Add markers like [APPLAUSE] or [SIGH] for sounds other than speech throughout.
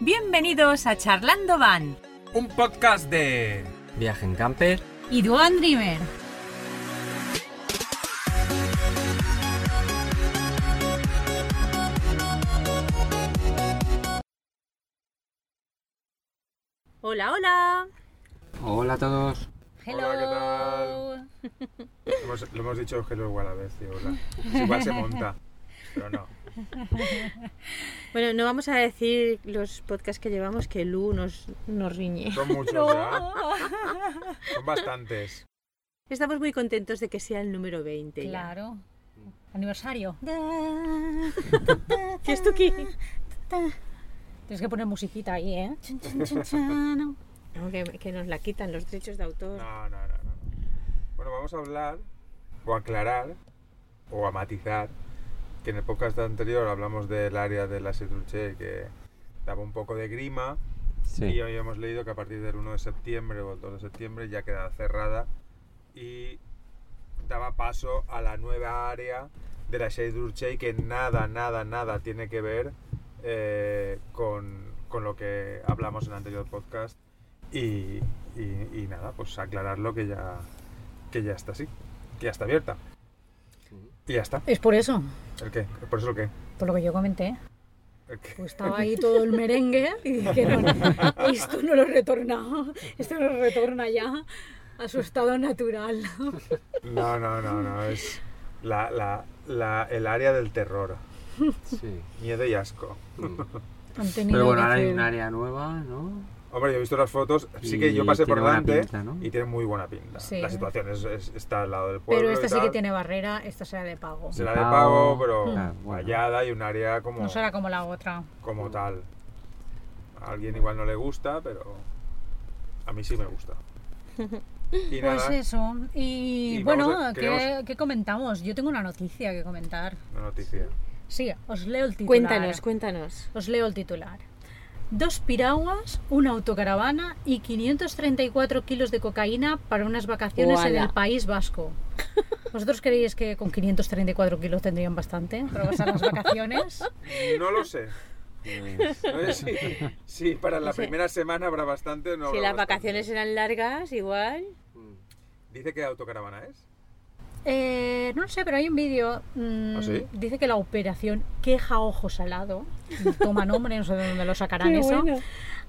Bienvenidos a Charlando Van Un podcast de... Viaje en camper. y Duan Dreamer. Hola, hola. Hola a todos. Hello. Hola, [LAUGHS] Hemos- lo hemos dicho hello igual a la vez, tío, hola. Es igual se monta, pero no. [LAUGHS] Bueno, no vamos a decir los podcasts que llevamos que Lu nos, nos riñe. Son [LAUGHS] muchos ya. Son bastantes. Estamos muy contentos de que sea el número 20. ya. Claro. Aniversario. ¿Qué es tu ki? Tienes que poner musiquita ahí, ¿eh? [LAUGHS] No, que, que nos la quitan los derechos de autor. No, no, no, no. Bueno, vamos a hablar, o aclarar, o a matizar, que en el podcast anterior hablamos del área de la Sedruche que daba un poco de grima, Sí. y hoy hemos leído que a partir del 1 de septiembre o el 2 de septiembre ya queda cerrada y daba paso a la nueva área de la Shade Durchey que nada, nada, nada tiene que ver eh, con, con lo que hablamos en el anterior podcast y, y- y nada, pues aclararlo que ya, que ya está así, que ya está abierta. Y ya está. Es por eso, ¿El qué? ¿Por eso el qué? por lo que yo comenté. Pues estaba ahí todo el merengue y dijeron, esto no lo retorna, esto no lo retorna ya a su estado natural. No, no, no, no, es la, la, la- el área del terror, Sí. miedo y asco. Mm. Pero bueno, ahora hay un área nueva, ¿no? Hombre, yo he visto las fotos, sí que yo pasé por delante pinta, ¿no? y tiene muy buena pinta. Sí. La situación es, es- está al lado del pueblo. Pero y esta sí que tiene barrera, esta será de pago. Será de pago. pero Ah, bueno. vallada y un área como, No será como la otra. como tal. A alguien igual no le gusta, pero a mí sí me gusta. [LAUGHS] Y Pues eso. Y, Y bueno, vamos a- ¿qué, queremos- qué comentamos? Yo tengo una noticia que comentar. una noticia. Sí, os leo el titular. Cuéntanos, cuéntanos. Os leo el titular. Dos piraguas, una autocaravana y 534 kilos de cocaína para unas vacaciones en el País Vasco. [LAUGHS] ¿Vosotros creéis que con 534 kilos tendrían bastante para pasar las vacaciones? No lo sé. Pues, No sé si, si para la sé. primera semana habrá bastante no si habrá las bastante. vacaciones eran largas, igual. Dice que autocaravana es. Eh, no lo sé, pero hay un vídeo. mm, ¿Ah, sí? Dice que la operación Queja Ojo Salado, toma nombre, no sé de dónde lo sacarán [LAUGHS] Qué eso, bueno.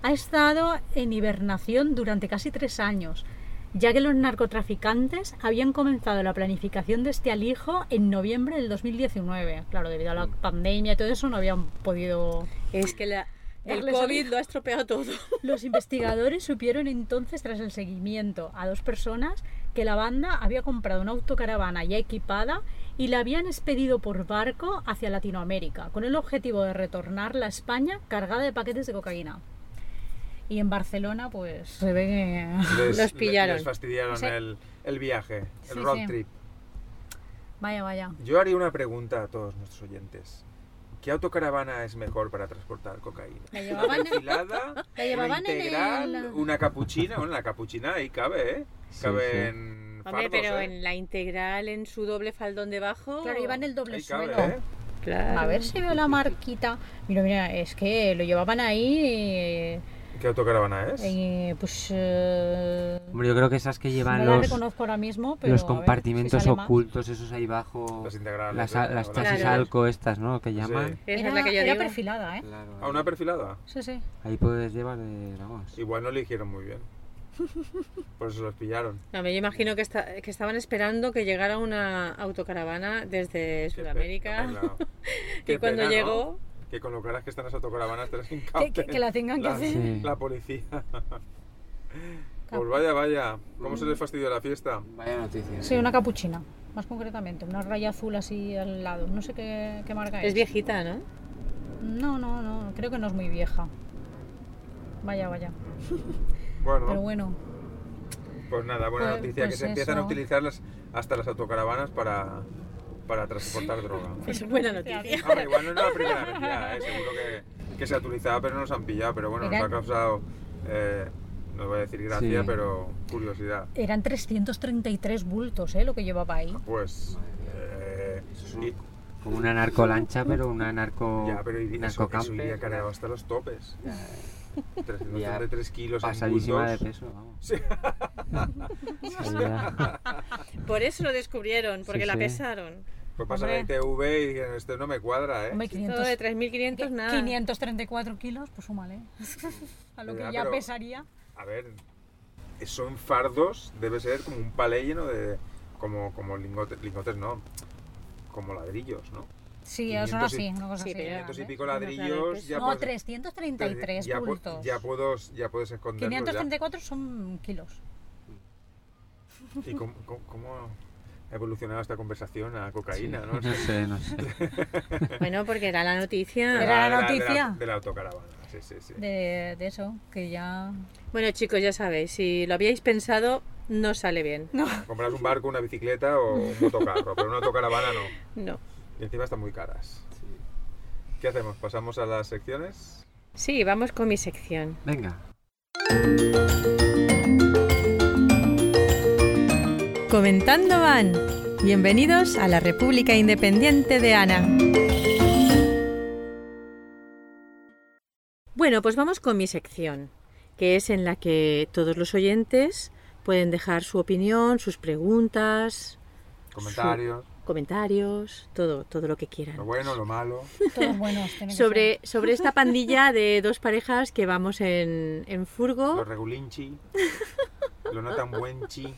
ha estado en hibernación durante casi tres años, ya que los narcotraficantes habían comenzado la planificación de este alijo en noviembre del 2019. Claro, debido a la pandemia y todo eso no habían podido... Es que la- el COVID lo ha estropeado todo. Los investigadores supieron entonces, tras el seguimiento a dos personas, que la banda había comprado una autocaravana ya equipada y la habían expedido por barco hacia Latinoamérica, con el objetivo de retornarla a España cargada de paquetes de cocaína. Y en Barcelona, pues se ve que... Les, Los pillaron. Les fastidiaron Sí. el, el viaje, el Sí, road sí. trip. Vaya, vaya. Yo haría una pregunta a todos nuestros oyentes. ¿Qué autocaravana es mejor para transportar cocaína? La ¿Una llevaban, perfilada? la ¿Una llevaban en [LAUGHS] integral? el... ¿Una capuchina? Bueno, la capuchina ahí cabe, ¿eh? Sí, Cabe sí. en Hombre, fardos, pero ¿eh? en la integral, en su doble faldón debajo. Claro, llevan el doble Ahí cabe, suelo. ¿eh? Claro. A ver si veo la marquita. Mira, mira, es que lo llevaban ahí... eh, ¿Qué autocaravana es? eh, pues... eh, Hombre, yo creo que esas que llevan no los, reconozco ahora mismo, pero los a ver si compartimentos ocultos, esos ahí bajo. Las integrales. Las, ¿eh? las O chasis Claro. alco estas, ¿no? Que llaman. Esa Era, es la que yo era digo. perfilada, ¿eh? Claro, ¿A una perfilada? Sí, sí. Ahí puedes llevar, eh, vamos. Igual no eligieron muy bien. [LAUGHS] Por eso los pillaron. No, yo imagino que, esta- que estaban esperando que llegara una autocaravana desde Sudamérica. Qué pena. [LAUGHS] Y Qué cuando pena, ¿no? Que con lo caras que están las autocaravanas te las Que, que- que la tengan que la, hacer. Sí. la policía. [LAUGHS] pues vaya, vaya. ¿Cómo se les fastidió la fiesta? Vaya noticia. Sí, una capuchina, más concretamente. Una raya azul así al lado. No sé qué, qué marca es. es viejita, ¿no? No, no, no. Creo que no es muy vieja. Vaya, vaya. [LAUGHS] Bueno, Pero bueno. pues nada, buena Pues- noticia. pues que se empiezan a utilizar las, hasta las autocaravanas para, para transportar droga. Es buena noticia. Hombre, igual no es la primera vez ya, ¿eh? seguro que, que se ha utilizado, pero no nos han pillado. Pero bueno, nos ha causado, eh, no voy a decir gracia, Sí. pero curiosidad. Eran 333 bultos, ¿eh? Lo que llevaba ahí. Pues, eh, Eso y, Como una narcolancha, pero una narco. Ya, pero iría- eso, eso iría cargado hasta los topes. ya, 333 kilos en Pasadísima de peso, vamos. Sí. [LAUGHS] [LAUGHS] Por eso lo descubrieron, porque Sí, la sí. pesaron. Pues pasan la Hombre. ITV y dicen, esto no me cuadra, ¿eh? Hombre, Todo 500, de 3.500 nada. 534 kilos, pues súmale. [LAUGHS] A lo que Ya, ya pero- pesaría. A ver, son fardos, debe ser como un palé lleno de... Como, como lingotes, lingotes no, como ladrillos, ¿no? Sí, 500 son así, una cosa Sí, así. pero grande. 500 y pico No, ladrillos, ya No, puedes- 333 ya, bultos. ya, puedo, ya puedes esconderlos 534 son kilos. ya. ¿Y cómo, cómo- cómo evolucionado esta conversación a cocaína, no? No sé, no sé. [LAUGHS] Bueno, porque era la noticia. Era la de noticia. De la, de la autocaravana, sí, sí, sí. De, de eso, que ya. Bueno, chicos, ya sabéis, si lo habíais pensado, no sale bien. Compras un barco, una bicicleta o un motocarro, pero una autocaravana no. No. Y encima están muy caras. ¿Qué hacemos? ¿Pasamos a las secciones? Sí, vamos con mi sección. Venga. Comentando van. Bienvenidos a la República Independiente de Ana. Bueno, pues vamos con mi sección, que es en la que todos los oyentes pueden dejar su opinión, sus preguntas, Comentarios, comentarios, todo, todo lo que quieran. lo bueno, lo malo. Todos buenos. Sobre, sobre esta pandilla de dos parejas que vamos en, en Lo furgo. regulinchi, lo no tan buenchi.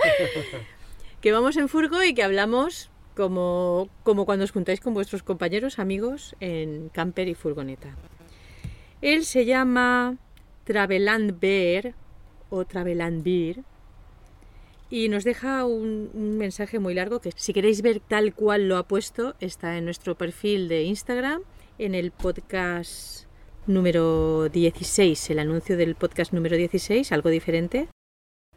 [LAUGHS] que vamos en furgo y que hablamos como, como cuando os juntáis con vuestros compañeros, amigos, en camper y furgoneta. Él se llama Traveland Bear o Traveland y nos deja un, un mensaje muy largo que si queréis ver tal cual lo ha puesto está en nuestro perfil de Instagram en el podcast número 16, el anuncio del podcast número 16, algo diferente,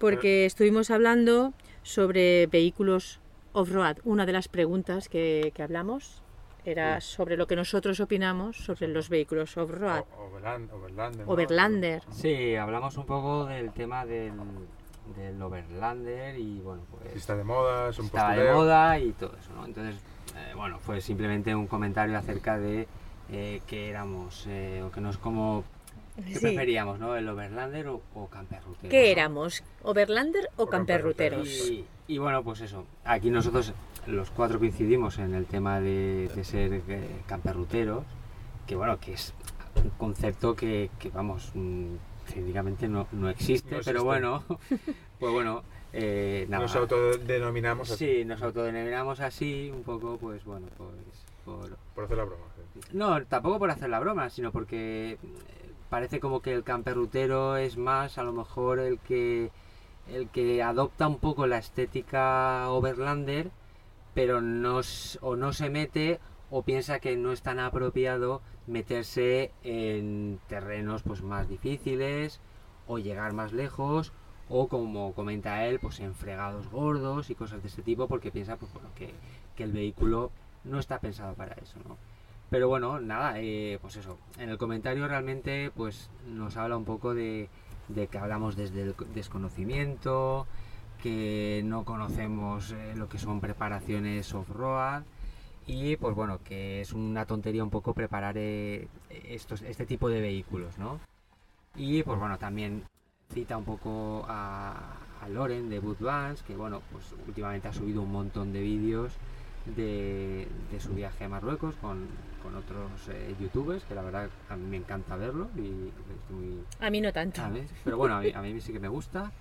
porque estuvimos hablando sobre vehículos off-road. Una de las preguntas que, que hablamos era sobre lo que nosotros opinamos sobre los vehículos off-road. Overland, Overlander. ¿no? Overlander. Sí, hablamos un poco del tema del, del Overlander y bueno, Si pues está de moda, es un estaba de moda y todo eso, ¿no? Entonces, eh, bueno, fue simplemente un comentario acerca de eh, qué éramos, eh, o que nos como, qué Sí. preferíamos, ¿no? El Overlander o, o camperrutero. ¿Qué ¿no? éramos? ¿Overlander o O camperruteros? Y, y bueno, pues eso, aquí nosotros los cuatro coincidimos en el tema de, de ser eh, camperruteros, que bueno, que es un concepto que, que, vamos, mm, técnicamente no, no existe, No pero bueno, [LAUGHS] pues bueno, eh, nada. Nos autodenominamos así, Sí, nos autodenominamos así, un poco, pues bueno, pues por, por hacer la broma. sí. no, tampoco por hacer la broma, sino porque eh, parece como que el camperrutero es más a lo mejor el que el que adopta un poco la estética overlander, pero no o no se mete o piensa que no es tan apropiado meterse en terrenos pues más difíciles o llegar más lejos o como comenta él pues en fregados gordos y cosas de ese tipo porque piensa pues que, que el vehículo no está pensado para eso. Pero bueno nada eh, pues eso. En el comentario realmente pues nos habla un poco de, que hablamos desde el desconocimiento que no conocemos eh, lo que son preparaciones off-road y pues bueno que es una tontería un poco preparar eh, estos este tipo de vehículos no y pues bueno también cita un poco a, a Loren de Boot que bueno pues últimamente ha subido un montón de vídeos de, de su viaje a Marruecos con, con otros eh, youtubers que la verdad a mí me encanta verlo y estoy muy A mí no tanto. Pero bueno, a mí, a mí sí que me gusta.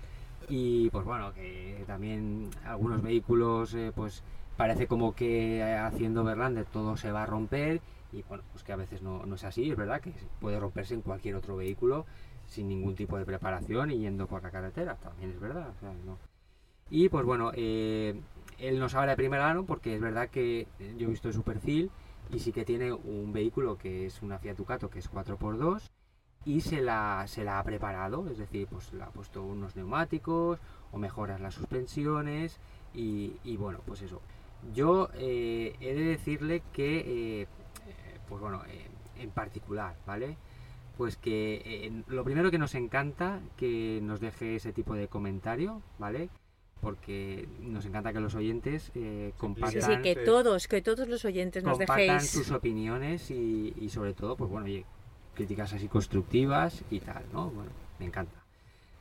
Y pues bueno, que también algunos vehículos, eh, pues parece como que haciendo Verlander todo se va a romper. Y bueno, pues que a veces no, no es así, es verdad que puede romperse en cualquier otro vehículo sin ningún tipo de preparación y yendo por la carretera, también es verdad. o sea, no. Y pues bueno, eh, él nos habla de primera mano porque es verdad que yo he visto su perfil y sí que tiene un vehículo que es una Fiat Ducato que es 4x2 y se la, se la ha preparado, es decir, pues le ha puesto unos neumáticos o mejoras las suspensiones y, y bueno, pues eso. Yo eh, he de decirle que, eh, eh, pues bueno, en particular, ¿vale? Pues que lo primero que nos encanta que nos deje ese tipo de comentario, ¿vale? Porque nos encanta que los oyentes eh, compartan, sí, que Sí. todos, que todos los oyentes nos compartan dejéis. sus opiniones y, y sobre todo, pues bueno, oye, críticas así constructivas y tal, ¿no? Bueno, me encanta.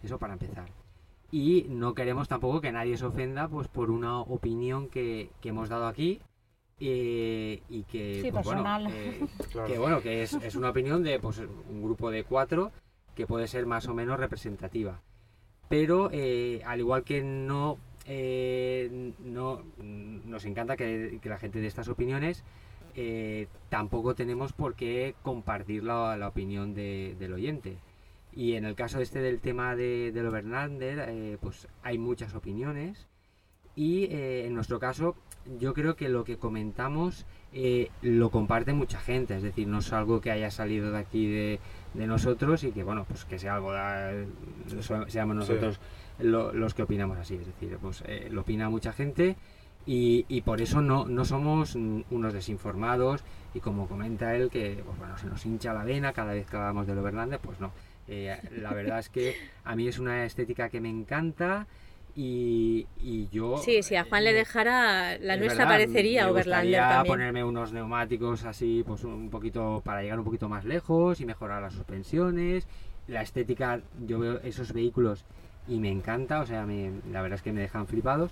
Eso para empezar. Y no queremos tampoco que nadie se ofenda pues por una opinión que, que hemos dado aquí eh, y que, Sí, pues, bueno, eh, [LAUGHS] Claro. que bueno, que es, es una opinión de pues, un grupo de cuatro que puede ser más o menos representativa. Pero eh, al igual que no, eh, no nos encanta que, la gente dé estas opiniones, eh, tampoco tenemos por qué compartir la, la opinión de- del oyente. Y en el caso este del tema de, del Overlander, pues hay muchas opiniones. Y en nuestro caso, yo creo que lo que comentamos eh, lo comparte mucha gente. Es decir, no es algo que haya salido de aquí de, de nosotros y que, bueno, pues que sea algo, de- seamos nosotros lo- los que opinamos así. Es decir, pues eh, lo opina mucha gente y, y por eso no, no somos unos desinformados y como comenta él que pues bueno, se nos hincha la vena cada vez que hablamos del Overlander, pues no. Eh, la verdad es que a mí es una estética que me encanta y, y yo... Sí, si a Juan le eh, dejara, la es nuestra verdad, parecería me Overlander también. ponerme unos neumáticos así, pues un poquito para llegar un poquito más lejos y mejorar las suspensiones. La estética, yo veo esos vehículos y me encanta, o sea, me- la verdad es que me dejan flipados.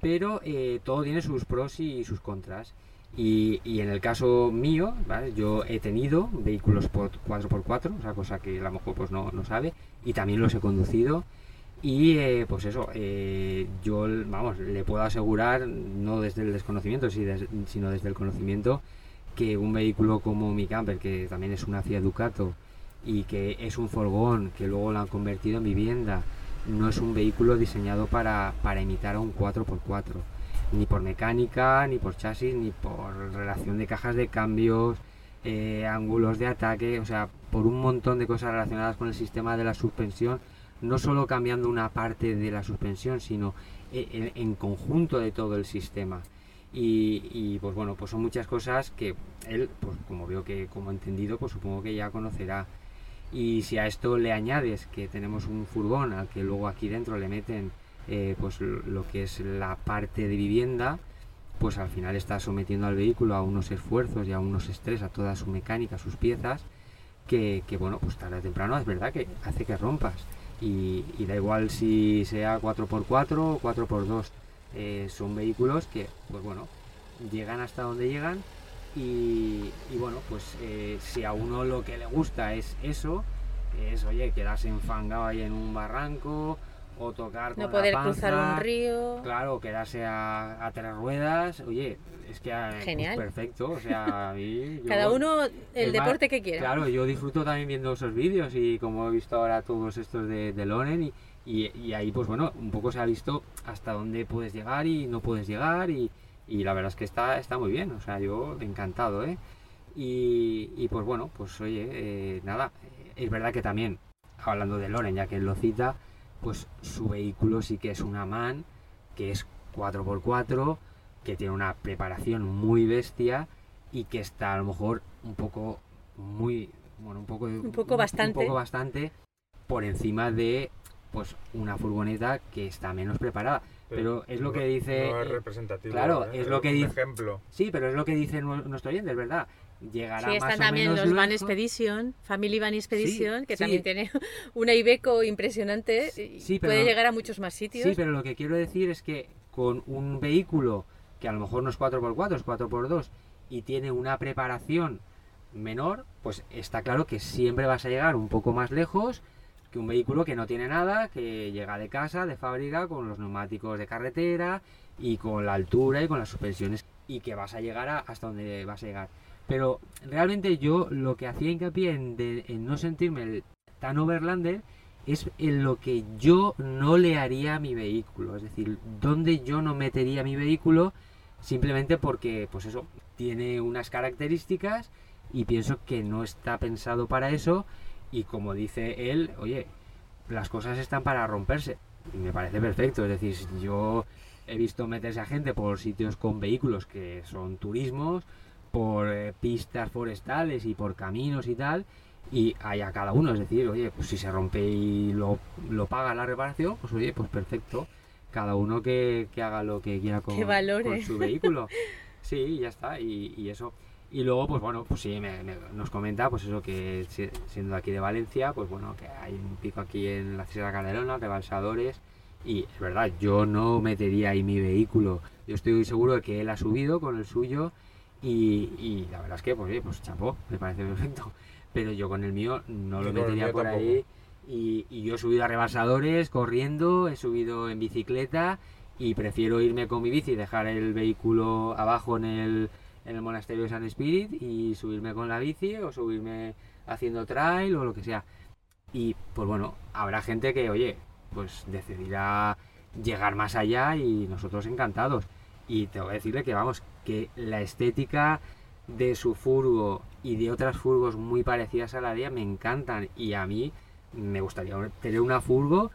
Pero eh, todo tiene sus pros y sus contras. Y, y en el caso mío, ¿vale? yo he tenido vehículos por 4x4, o sea, cosa que a lo mejor pues no, no sabe, y también los he conducido. Y eh, pues eso, eh, yo vamos, le puedo asegurar, no desde el desconocimiento, si des- sino desde el conocimiento, que un vehículo como mi camper, que también es una Fiat Ducato y que es un furgón que luego lo han convertido en vivienda, no es un vehículo diseñado para, para imitar a un 4x4, ni por mecánica, ni por chasis, ni por relación de cajas de cambios, eh, ángulos de ataque, o sea, por un montón de cosas relacionadas con el sistema de la suspensión, no solo cambiando una parte de la suspensión, sino e- en, conjunto de todo el sistema. Y, pues bueno, pues son muchas cosas que él, pues como veo que como entendido, pues supongo que ya conocerá. Y si a esto le añades que tenemos un furgón al que luego aquí dentro le meten eh, pues lo que es la parte de vivienda, pues al final está sometiendo al vehículo a unos esfuerzos y a unos estrés, a toda su mecánica, sus piezas, que, que, bueno, pues tarde o temprano es verdad que hace que rompas. Y, y da igual si sea 4x4 o 4x2, eh, son vehículos que, pues bueno, llegan hasta donde llegan y, y bueno, pues eh, si a uno lo que le gusta es eso, es, oye, quedarse enfangado ahí en un barranco o tocar con No la poder cruzar panza, un río. Claro, quedarse a, a tres ruedas, oye, es que eh, pues Genial. perfecto, o sea, a mí... [LAUGHS] yo- Cada uno el más, deporte que quiera. Claro, yo disfruto también viendo esos vídeos y como he visto ahora todos estos de, de Loren y, y- y ahí pues bueno, un poco se ha visto hasta dónde puedes llegar y no puedes llegar y, y la verdad es que está, está muy bien, o sea, yo encantado, ¿eh? Y, y, pues bueno, pues oye, eh, nada, es verdad que también, hablando de Loren, ya que él lo cita, pues su vehículo sí que es una MAN, que es 4x4, que tiene una preparación muy bestia y que está a lo mejor un poco muy bueno un poco un poco bastante. un poco bastante por encima de pues una furgoneta que está menos preparada pero es lo no- que dice No es eh, representativo. claro, ¿eh? es lo que dice- ejemplo. sí pero es lo que dice nu- nuestro oyente es verdad llegará Sí, más están o también menos los Van. Expedition, Family Van Expedition, que sí. también tiene [LAUGHS] una Ibeco impresionante y puede llegar a muchos más sitios. Sí, pero lo que quiero decir es que con un vehículo que a lo mejor no es 4x4, es 4x2 y tiene una preparación menor, pues está claro que siempre vas a llegar un poco más lejos que un vehículo que no tiene nada, que llega de casa, de fábrica, con los neumáticos de carretera y con la altura y con las suspensiones y que vas a llegar a- hasta donde vas a llegar. Pero realmente yo lo que hacía hincapié en, en no sentirme tan overlander es en lo que yo no le haría a mi vehículo, es decir, donde yo no metería mi vehículo simplemente porque, pues eso, tiene unas características y pienso que no está pensado para eso. Y como dice él, oye, las cosas están para romperse. Y me parece perfecto, es decir, yo he visto meterse a gente por sitios con vehículos que son turismos, por eh, pistas forestales y por caminos y tal, y hay a cada uno, es decir, oye, pues si se rompe y lo, lo paga la reparación, pues oye, pues perfecto. cada uno que, que haga lo que quiera con, su vehículo. Sí, ya está, y, y eso. Y luego, pues bueno, pues sí, me- me- nos comenta, pues eso, que si- siendo aquí de Valencia, pues bueno, que hay un pico aquí en la Sierra Calderona, de balsadores, y es verdad, yo no metería ahí mi vehículo. Yo estoy seguro de que él ha subido con el suyo, y, y la verdad es que, pues, oye, pues chapó, me parece perfecto. Pero yo con el mío no lo metería por tampoco. ahí. Y, y yo he subido a rebasadores corriendo, he subido en bicicleta y prefiero irme con mi bici, dejar el vehículo abajo en el, en el monasterio de San Spirit y subirme con la bici o subirme haciendo trail o lo que sea. Y pues bueno, habrá gente que, oye, pues decidirá llegar más allá y nosotros encantados. Y tengo que decirle que vamos, que la estética de su furgo y de otras furgos muy parecidas a la de ella me encantan y a mí me gustaría tener una furgo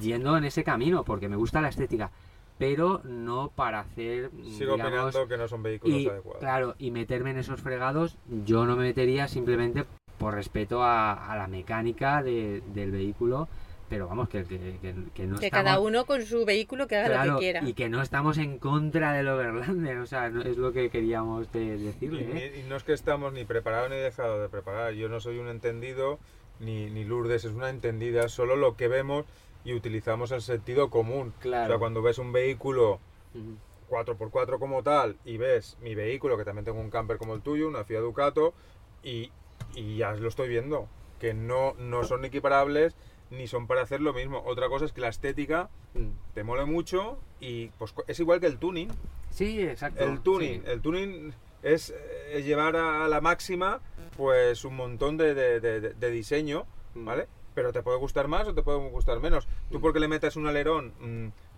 yendo en ese camino porque me gusta la estética pero no para hacer Sigo digamos, opinando que no son vehículos y adecuados. claro y meterme en esos fregados yo no me metería simplemente por respeto a, a la mecánica de- del vehículo pero vamos que, que, que- que no Que estamos- cada uno con su vehículo que haga lo Claro, que quiera. y que no estamos en contra del Overlander, o sea, no- es lo que queríamos de- Y, decirle. ¿eh? y no es que estamos ni preparados ni dejado de preparar. Yo no soy un entendido, ni, ni Lourdes es una entendida, solo lo que vemos y utilizamos el sentido común. O Claro. sea, cuando ves un vehículo Ujú. 4x4 como tal y ves mi vehículo, que también tengo un camper como el tuyo, una Fiat Ducato, y, y ya lo estoy viendo, que no, no son equiparables ni son para hacer lo mismo. Otra cosa es que la estética Mm. te mole mucho y pues es igual que el tuning. Sí, exacto. El tuning, sí. el tuning es eh, llevar a la máxima pues un montón de, de- de- de- de diseño, Mm. ¿vale? Pero te puede gustar más o te puede gustar menos. Tú Mm. porque le metas un alerón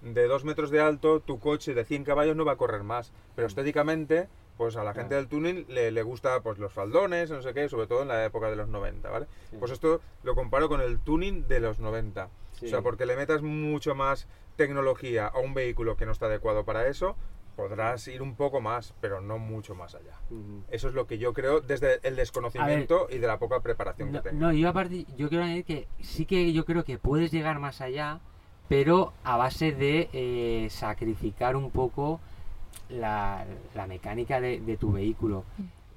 de 2 metros de alto, tu coche de 100 caballos no va a correr más. Pero estéticamente, pues a la gente del tuning le, le gusta pues los faldones, no sé qué, sobre todo en la época de los 90, ¿vale? Sí. Pues esto lo comparo con el tuning de los 90. Sí. O sea, porque le metas mucho más tecnología a un vehículo que no está adecuado para eso, podrás ir un poco más, pero no mucho más allá. Eso es lo que yo creo desde el desconocimiento y de la poca preparación No, que tengo. no, yo aparte, yo quiero añadir que sí que yo creo que puedes llegar más allá, pero a base de eh, sacrificar un poco la, la mecánica de, de tu vehículo.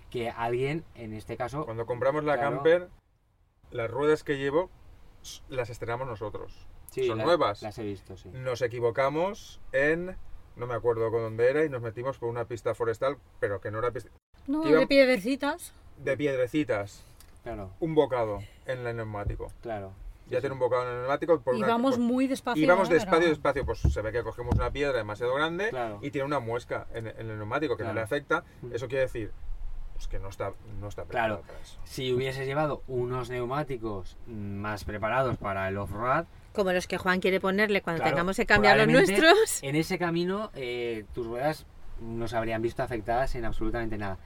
Que alguien, en este caso, Cuando compramos la Claro. camper, las ruedas que llevo las estrenamos nosotros. sí, son la- nuevas. Las he visto, sí. Nos equivocamos en, no me acuerdo con dónde era, y nos metimos por una pista forestal, pero que no era pista, No, Iba- de piedrecitas. de piedrecitas, Claro, un bocado en el neumático. claro. Ya tiene un bocado en el neumático. Por Y una- vamos por- muy despacio. Y vamos despacio, Pero- despacio. Pues se ve que cogemos una piedra demasiado grande Claro. y tiene una muesca en, en el neumático que no Claro. le afecta. Mm. Eso quiere decir pues que no está, no está preparado Claro. para eso. Si hubieses llevado unos neumáticos más preparados para el off-road, Como los que Juan quiere ponerle cuando Claro, tengamos que cambiar los nuestros. En ese camino, eh, tus ruedas no se habrían visto afectadas en absolutamente nada.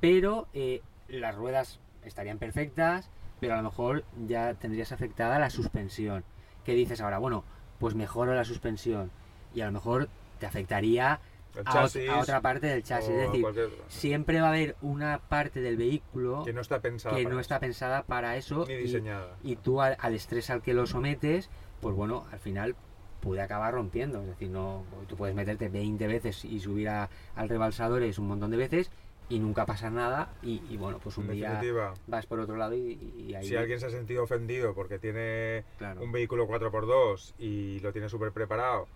Pero eh, las ruedas estarían perfectas, pero a lo mejor ya tendrías afectada la suspensión. ¿Qué dices ahora? Bueno, pues mejoro la suspensión. Y a lo mejor te afectaría a, ot- chasis a otra parte del chasis. Es decir, cualquier- siempre va a haber una parte del vehículo que no está pensada que para no eso, está pensada para eso. ni y- diseñada. y tú al, al estrés al que lo sometes, pues bueno, al final puede acabar rompiendo. Es decir, no tú puedes meterte 20 veces y subir a- al rebalsador es un montón de veces y nunca pasa nada y, y bueno, pues un en día definitiva, vas por otro lado y, y ahí... si alguien se ha sentido ofendido porque tiene Claro. un vehículo 4x2 y lo tiene súper preparado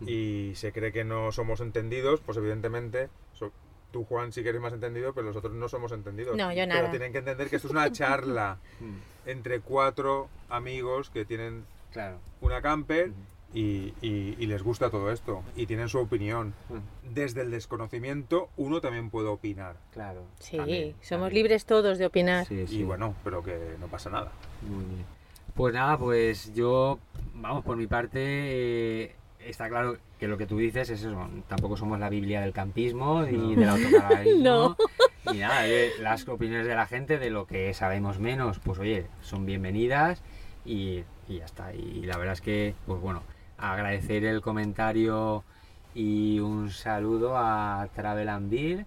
Mm. y se cree que no somos entendidos, pues evidentemente so- tú Juan sí que eres más entendido, pero los otros no somos entendidos. No, yo Pero nada. tienen que entender que esto es una [LAUGHS] charla Mm, entre cuatro amigos que tienen Claro. una camper. Y, y- y les gusta todo esto y tienen su opinión. Mm, Desde el desconocimiento uno también puede opinar. Claro. Sí, también, somos también. libres todos de opinar. Sí, sí. Y bueno, pero que no pasa nada. Muy bien. Pues nada, pues yo, vamos, por mi parte, eh, está claro que lo que tú dices es eso, tampoco somos la Biblia del campismo ni del autocaravanismo. [LAUGHS] No. Ni nada, eh, las opiniones de la gente de lo que sabemos menos, pues oye, son bienvenidas y, y ya está. Y la verdad es que, pues bueno, agradecer el comentario y un saludo a Travel and Beer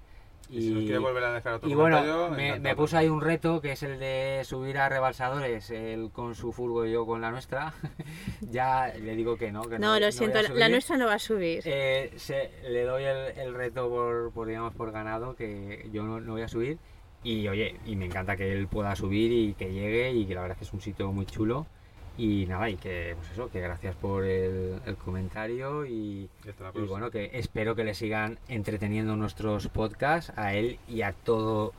Y, si nos quiere volver a dejar otro y bueno, comentario, me, me puso ahí un reto que es el de subir a rebalsadores, él con su furgo y yo con la nuestra. [LAUGHS] ya le digo que no, que no. No, lo siento, la- nuestra no va a subir. Eh, se- le doy el, el reto por, por, digamos, por ganado, que yo no, no voy a subir. Y oye, y me encanta que él pueda subir y que llegue y que la verdad es que es un sitio muy chulo. Y nada, y que pues eso, que gracias por el, el comentario y, bueno, que espero que le sigan entreteniendo nuestros podcasts a él y a todo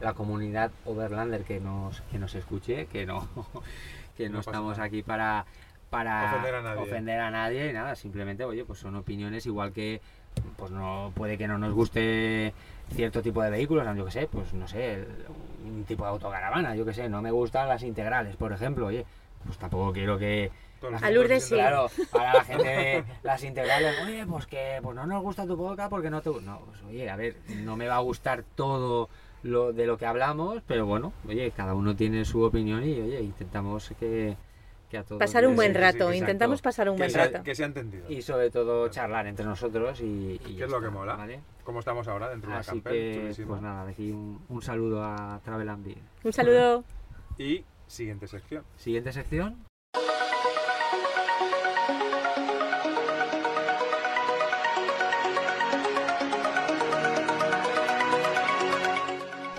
la comunidad Overlander que nos, que nos escuche, que no, [LAUGHS] que no, estamos nada. aquí para, para Ofender a nadie. ofender a nadie y nada, simplemente, oye, pues son opiniones igual que pues no puede que no nos guste cierto tipo de vehículos, yo que sé, pues no sé, un tipo de autocaravana, yo que sé, no me gustan las integrales, por ejemplo, oye, pues tampoco quiero que A Lourdes sí. Claro, para la gente de las integrales, oye, pues que pues no nos gusta tu podcast porque no te gu-". No, pues oye, a ver, no me va a gustar todo lo de lo que hablamos, pero bueno, oye, cada uno tiene su opinión y oye, intentamos que, que a todos. Pasar un buen sí, rato, intentamos pasar un que buen rato. que se ha entendido. Y sobre todo charlar entre nosotros y. y ¿Qué es lo que mola? ¿vale? ¿Cómo estamos ahora dentro de Así camper? que, pues nada, de aquí un, un saludo a Travel and Beer. Un saludo. Y siguiente sección. Siguiente sección.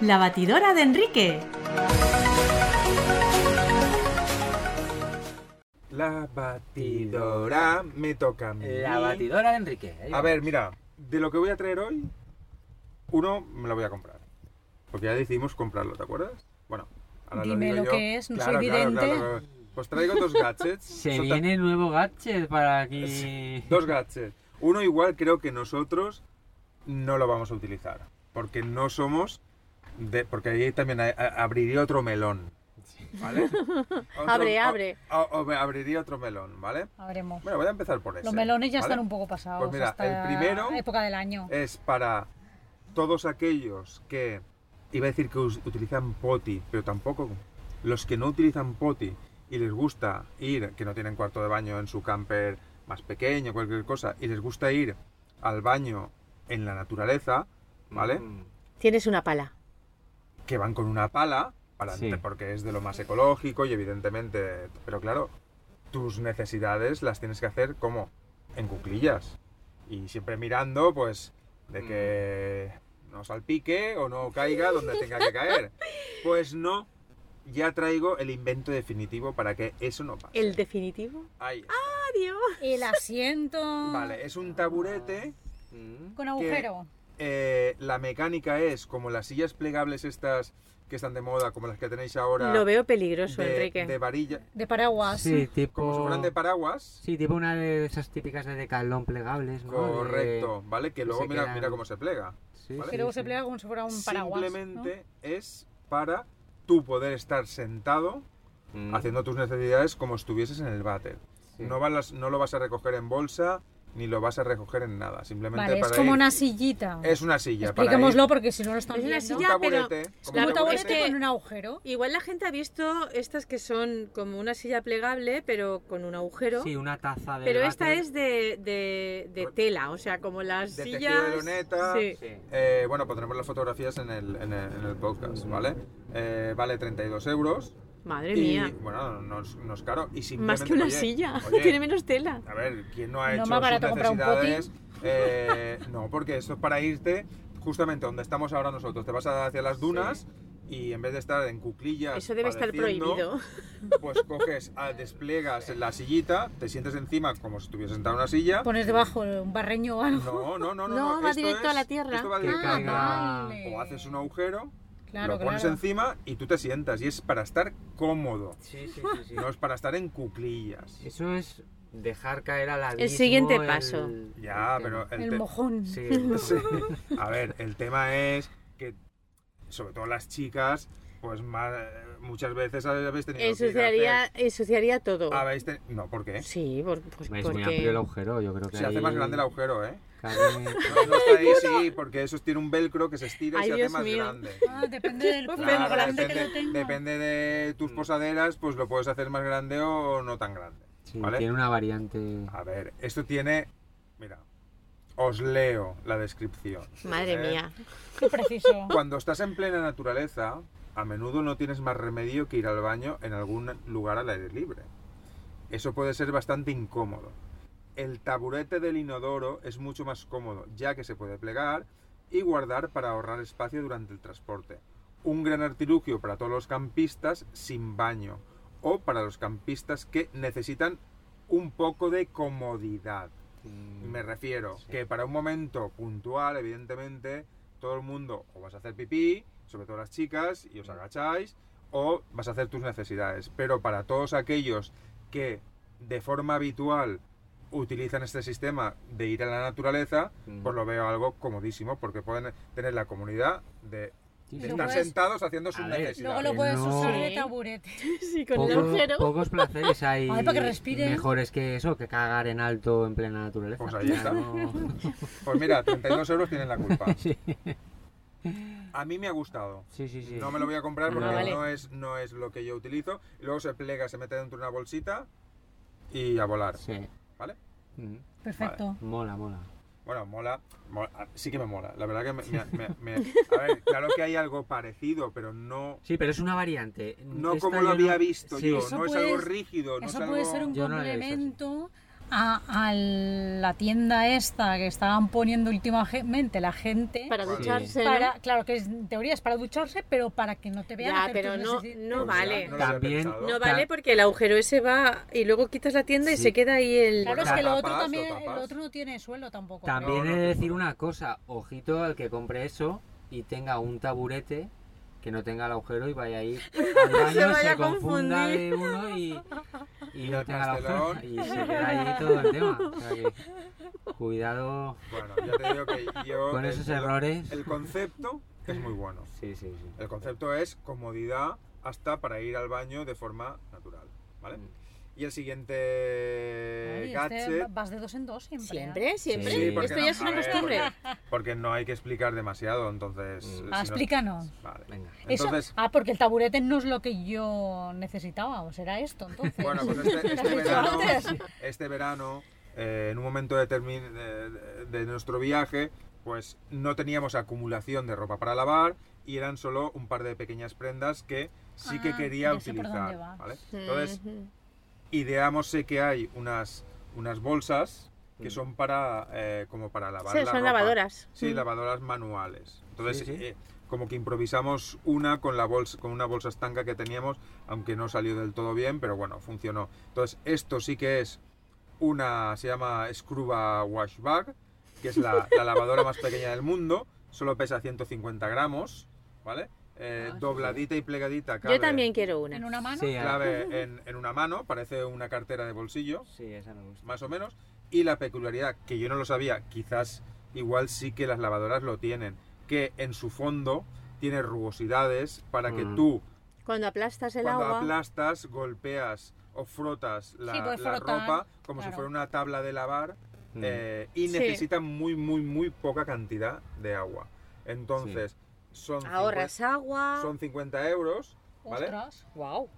La batidora de Enrique. La batidora me toca a mí. La batidora de Enrique. A ver, mira, de lo que voy a traer hoy, uno me lo voy a comprar. Porque ya decidimos comprarlo, ¿te acuerdas? Bueno, ahora Dime lo que es, no Claro, soy claro, vidente. claro, claro. Pues traigo dos gadgets. [LAUGHS] Se Son viene nuevo gadget para aquí. [LAUGHS] Dos gadgets. Uno igual creo que nosotros no lo vamos a utilizar. Porque no somos... De, porque ahí también a- abriría otro melón. ¿Vale? [LAUGHS] Otro- Abre, abre. o- o- abriría otro melón, ¿vale? Habremos. Bueno, voy a empezar por ese. Los melones ya ¿vale? están un poco pasados. Pues mira, hasta el primero- época del año. es para todos aquellos que iba a decir que utilizan poti, pero tampoco los que no utilizan poti y les gusta ir, que no tienen cuarto de baño en su camper más pequeño, cualquier cosa, y les gusta ir al baño en la naturaleza, ¿vale? Mm. Tienes una pala. Que van con una pala, para Sí. porque es de lo más ecológico y evidentemente, pero claro, tus necesidades las tienes que hacer como en cuclillas y siempre mirando, pues, de que no salpique o no caiga donde tenga que caer. Pues no, ya traigo el invento definitivo para que eso no pase. ¿El definitivo? Ahí está. Adiós. El asiento Vale, es un taburete. Mm. con agujero. eh, la mecánica es como las sillas plegables estas que están de moda, como las que tenéis ahora. Lo veo peligroso, de, Enrique. de varilla, De paraguas. Sí, tipo. como si fueran de paraguas. Sí, tipo una de esas típicas de decalón plegables, ¿no? Correcto, De- ¿vale? Que que luego mira, quedan- mira cómo se plega. Sí, ¿Vale? Que luego sí. se plega como si fuera un paraguas. ¿no? Simplemente es para tú poder estar sentado Mm. haciendo tus necesidades como estuvieses en el váter. Sí. No, vas, no lo vas a recoger en bolsa ni lo vas a recoger en nada. Simplemente Vale, para es como ir- una sillita. Es una silla. para Expliquémoslo ir- porque si no lo están Es una viendo. un silla, pero- taburete. Es como como un taburete es que- con un agujero. Igual la gente ha visto estas que son como una silla plegable, pero con un agujero. Sí, una taza de. pero esta es de, de, de tela, o sea, como las De tejido sillas. de loneta. Sí. Sí. Eh, bueno, pondremos las fotografías en el, en el, en el podcast, ¿vale? Eh, vale 32 euros. Madre y, mía. bueno, no es, no es caro. Y Más que una oye, silla. [LAUGHS] oye, Tiene menos tela. A ver, ¿quién no ha No hecho es más barato sus comprar un necesidades? Eh, no, porque esto es para irte justamente donde estamos ahora nosotros. Te vas hacia las dunas y en vez de estar en cuclillas Eso debe estar prohibido. Pues coges, ah, despliegas la sillita, te sientes encima como si estuvieses sentado en una silla. Pones debajo un barreño o algo. No, no, no, no. No, va esto directo a la tierra. Esto va directo a la vale. O haces un agujero, Claro, lo pones claro. encima y tú te sientas. Y es para estar cómodo. Sí, sí, sí, sí. No es para estar en cuclillas. Eso es dejar caer al abismo El siguiente paso. Ya, el pero el, El te- mojón. Sí, [LAUGHS] Sí. A ver, el tema es que, sobre todo las chicas, pues más, muchas veces habéis tenido que Ensuciaría, ensuciaría todo. ten- No, ¿por qué? Sí, por- pues es muy porque... amplio el agujero, yo creo que Se hace más grande el agujero, ¿eh? Cabe- No, no está ahí, sí, porque eso tiene un velcro que se estira y Ay, se Dios hace más mío. grande. Ah, depende del Claro, grande que lo tenga. depende de tus posaderas, pues lo puedes hacer más grande o no tan grande. Sí, ¿Vale? tiene una variante. A ver, esto tiene, mira, os leo la descripción. Madre ¿eh? mía. Qué preciso. Cuando estás en plena naturaleza, a menudo no tienes más remedio que ir al baño en algún lugar al aire libre. Eso puede ser bastante incómodo. El taburete del inodoro es mucho más cómodo, ya que se puede plegar y guardar para ahorrar espacio durante el transporte. Un gran artilugio para todos los campistas sin baño o para los campistas que necesitan un poco de comodidad. Mm, Me refiero Sí. que para un momento puntual, evidentemente, todo el mundo o vas a hacer pipí, sobre todo las chicas, y os agacháis, o vas a hacer tus necesidades. Pero para todos aquellos que de forma habitual utilizan este sistema de ir a la naturaleza, pues lo veo algo comodísimo, porque pueden tener la comunidad de Sí, puedes- sentados haciendo sus necesidades. Luego lo puedes no- usar de taburete. [LAUGHS] Sí, con el Pocos, agujero. pocos placeres hay [LAUGHS] Ay, para que mejores que eso, que cagar en alto en plena naturaleza. Pues ahí está. No- [LAUGHS] Pues mira, 32 euros tienen la culpa. sí, A mí me ha gustado. sí, sí. sí. No me lo voy a comprar porque vale. no, es, no es lo que yo utilizo. Y luego se plega, se mete dentro de una bolsita y a volar. Sí. ¿Vale? Perfecto. Mola, mola. Bueno, mola, mola, ah, Sí que me mola. La verdad que me, me- me- me- [LAUGHS] A ver, claro que hay algo parecido, pero no... Sí, pero es una variante. No Esta como lo había no- visto Sí, yo. Eso no es puede- algo rígido. No Eso es puede algo... ser un Yo no a, a la tienda esta que estaban poniendo últimamente la gente. Para ducharse. ¿no? para- claro que es, en teoría es para ducharse, pero para que no te vean. Ya, pero no- vale. No También- vale porque el agujero ese va y luego quitas la tienda y se queda ahí el... Claro, es que lo otro también, el otro no tiene suelo tampoco. También No, he de decir una cosa. Ojito al que compre eso y tenga un taburete que no tenga el agujero y vaya ahí [LAUGHS] al baño, Se vaya a confunda confundir. de uno y, y no tenga el agujero y se queda ahí todo el tema. O sea que, cuidado Bueno, ya te digo que yo... con el- esos el- errores. El concepto es muy bueno. Sí, sí, sí. El concepto es comodidad hasta para ir al baño de forma natural. ¿Vale? Mm. Y el siguiente Ay, este gadget, vas de dos en dos siempre. ¿eh? Siempre, siempre. Sí, porque Esto no- ya es una costumbre. porque no hay que explicar demasiado, entonces... Mm. si Ah, no- explícanos. Vale. Venga. Eso- Entonces, ah, porque el taburete no es lo que yo necesitaba, o será esto entonces. bueno, pues este, [LAUGHS] ¿Lo has este verano, este verano eh, en un momento determin- de, de- de nuestro viaje, pues no teníamos acumulación de ropa para lavar y eran solo un par de pequeñas prendas que sí que Ah, quería utilizar. ¿vale? Entonces. Ideamos sé que hay unas, unas bolsas que Mm. son para eh, como para lavar Sí, la son ropa. lavadoras. Sí, Mm. lavadoras manuales. Entonces, Sí, sí. eh, como que improvisamos una con la bolsa, con una bolsa estanca que teníamos, aunque no salió del todo bien, pero bueno, funcionó. Entonces, esto sí que es una, se llama Scruba Wash Bag, que es la, la lavadora más pequeña del mundo, solo pesa 150 gramos, ¿vale? Eh, Ah, sí, dobladita y plegadita cabe, Yo también quiero una. en una mano. Sí, a- cabe en, en una mano, parece una cartera de bolsillo, sí, esa me gusta. más o menos. Y la peculiaridad, que yo no lo sabía, quizás igual sí que las lavadoras lo tienen, que en su fondo tiene rugosidades para que Mm. tú, Cuando aplastas el cuando agua. aplastas, golpeas o frotas la, Sí, puedes la frotar, ropa como si fuera una tabla de lavar Mm. eh, y Sí. necesita muy, muy, muy poca cantidad de agua. Entonces, son, Ahorras 50, agua. son 50 euros, ¿vale? Ostras. Wow.